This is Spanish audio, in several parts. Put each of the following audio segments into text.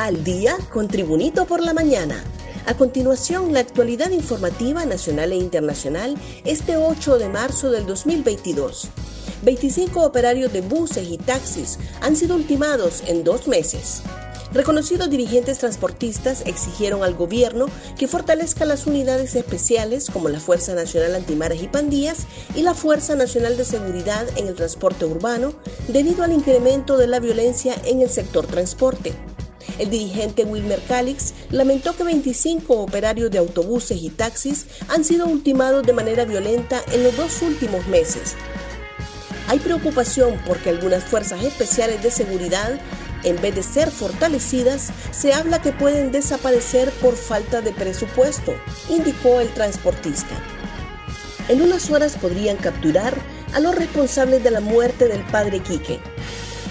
Al día con Tribunito por la mañana. A continuación, la actualidad informativa nacional e internacional este 8 de marzo del 2022. 25 operarios de buses y taxis han sido ultimados en dos meses. Reconocidos dirigentes transportistas exigieron al gobierno que fortalezca las unidades especiales como la Fuerza Nacional Antimaras y Pandillas y la Fuerza Nacional de Seguridad en el Transporte Urbano debido al incremento de la violencia en el sector transporte. El dirigente Wilmer Calix lamentó que 25 operarios de autobuses y taxis han sido ultimados de manera violenta en los dos últimos meses. Hay preocupación porque algunas fuerzas especiales de seguridad en vez de ser fortalecidas, se habla que pueden desaparecer por falta de presupuesto, indicó el transportista. En unas horas podrían capturar a los responsables de la muerte del padre Quique.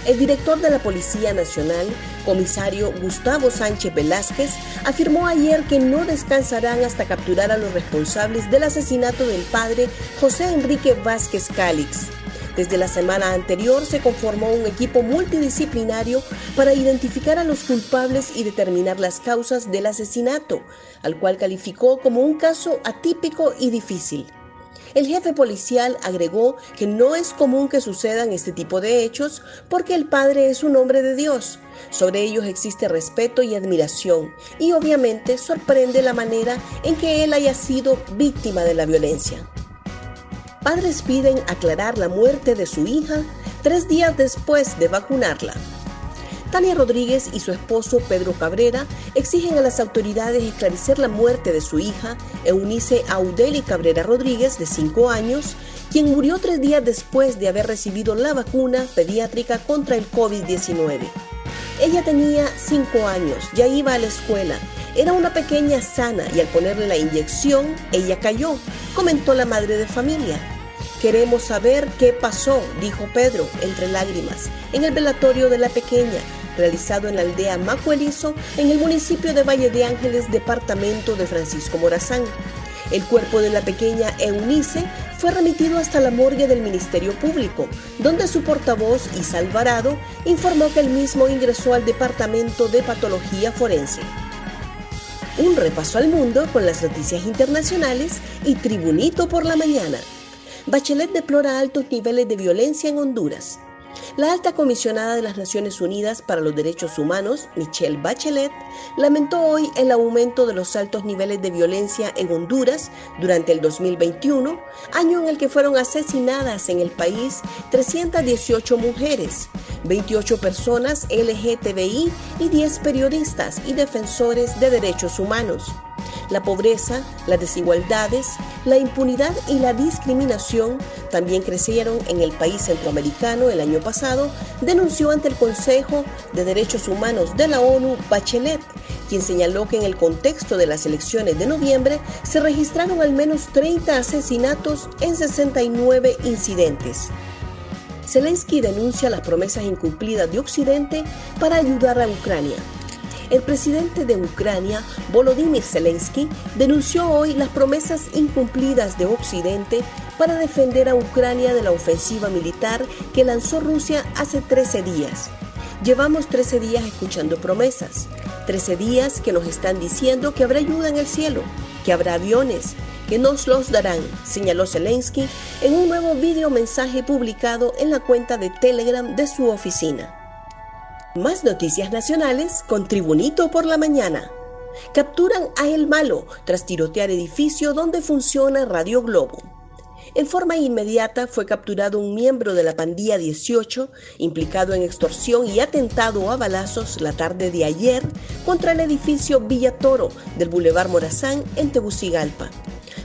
El director de la Policía Nacional, comisario Gustavo Sánchez Velázquez, afirmó ayer que no descansarán hasta capturar a los responsables del asesinato del padre José Enrique Vázquez Cálix. Desde la semana anterior se conformó un equipo multidisciplinario para identificar a los culpables y determinar las causas del asesinato, al cual calificó como un caso atípico y difícil. El jefe policial agregó que no es común que sucedan este tipo de hechos porque el padre es un hombre de Dios. Sobre ellos existe respeto y admiración y obviamente sorprende la manera en que él haya sido víctima de la violencia. Padres piden aclarar la muerte de su hija tres días después de vacunarla. Tania Rodríguez y su esposo Pedro Cabrera exigen a las autoridades esclarecer la muerte de su hija, Eunice Audeli Cabrera Rodríguez, de 5 años, quien murió tres días después de haber recibido la vacuna pediátrica contra el COVID-19. Ella tenía 5 años, ya iba a la escuela, era una pequeña sana y al ponerle la inyección, ella cayó, comentó la madre de familia. Queremos saber qué pasó, dijo Pedro, entre lágrimas, en el velatorio de la pequeña, realizado en la aldea Macuelizo, en el municipio de Valle de Ángeles, departamento de Francisco Morazán. El cuerpo de la pequeña Eunice fue remitido hasta la morgue del Ministerio Público, donde su portavoz, Isa Alvarado, informó que el mismo ingresó al Departamento de Patología Forense. Un repaso al mundo con las noticias internacionales y Tribunito por la mañana. Bachelet deplora altos niveles de violencia en Honduras. La alta comisionada de las Naciones Unidas para los Derechos Humanos, Michelle Bachelet, lamentó hoy el aumento de los altos niveles de violencia en Honduras durante el 2021, año en el que fueron asesinadas en el país 318 mujeres, 28 personas LGTBI y 10 periodistas y defensores de derechos humanos. La pobreza, las desigualdades, la impunidad y la discriminación también crecieron en el país centroamericano el año pasado, denunció ante el Consejo de Derechos Humanos de la ONU Bachelet, quien señaló que en el contexto de las elecciones de noviembre se registraron al menos 30 asesinatos en 69 incidentes. Zelensky denuncia las promesas incumplidas de Occidente para ayudar a Ucrania. El presidente de Ucrania, Volodymyr Zelensky, denunció hoy las promesas incumplidas de Occidente para defender a Ucrania de la ofensiva militar que lanzó Rusia hace 13 días. Llevamos 13 días escuchando promesas, 13 días que nos están diciendo que habrá ayuda en el cielo, que habrá aviones, que nos los darán, señaló Zelensky en un nuevo video mensaje publicado en la cuenta de Telegram de su oficina. Más noticias nacionales con Tribunito por la mañana. Capturan a El Malo tras tirotear edificio donde funciona Radio Globo. En forma inmediata fue capturado un miembro de la pandilla 18 implicado en extorsión y atentado a balazos la tarde de ayer contra el edificio Villa Toro del Boulevard Morazán en Tegucigalpa.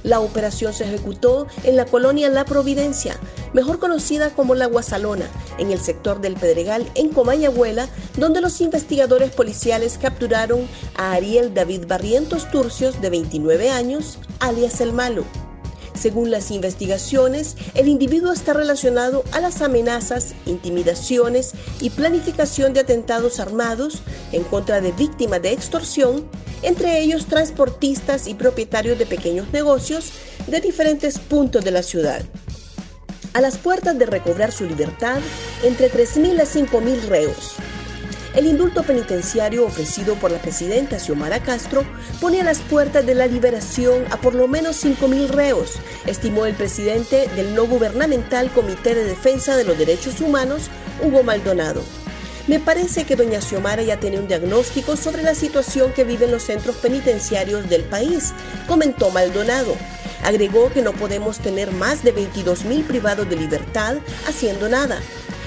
La operación se ejecutó en la colonia La Providencia, mejor conocida como La Guasalona, en el sector del Pedregal, en Comayagüela, donde los investigadores policiales capturaron a Ariel David Barrientos Turcios, de 29 años, alias El Malo. Según las investigaciones, el individuo está relacionado a las amenazas, intimidaciones y planificación de atentados armados en contra de víctimas de extorsión entre ellos transportistas y propietarios de pequeños negocios de diferentes puntos de la ciudad. A las puertas de recobrar su libertad, entre 3.000 a 5.000 reos. El indulto penitenciario ofrecido por la presidenta Xiomara Castro pone a las puertas de la liberación a por lo menos 5.000 reos, estimó el presidente del no gubernamental Comité de Defensa de los Derechos Humanos, Hugo Maldonado. Me parece que doña Xiomara ya tiene un diagnóstico sobre la situación que viven los centros penitenciarios del país, comentó Maldonado. Agregó que no podemos tener más de 22 mil privados de libertad haciendo nada.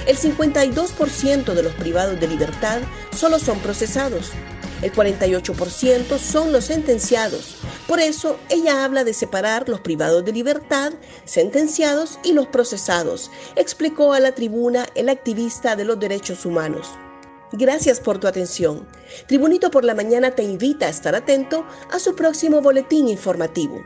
El 52% de los privados de libertad solo son procesados. El 48% son los sentenciados. Por eso ella habla de separar los privados de libertad, sentenciados y los procesados, explicó a la tribuna el activista de los derechos humanos. Gracias por tu atención. Tribunito por la Mañana te invita a estar atento a su próximo boletín informativo.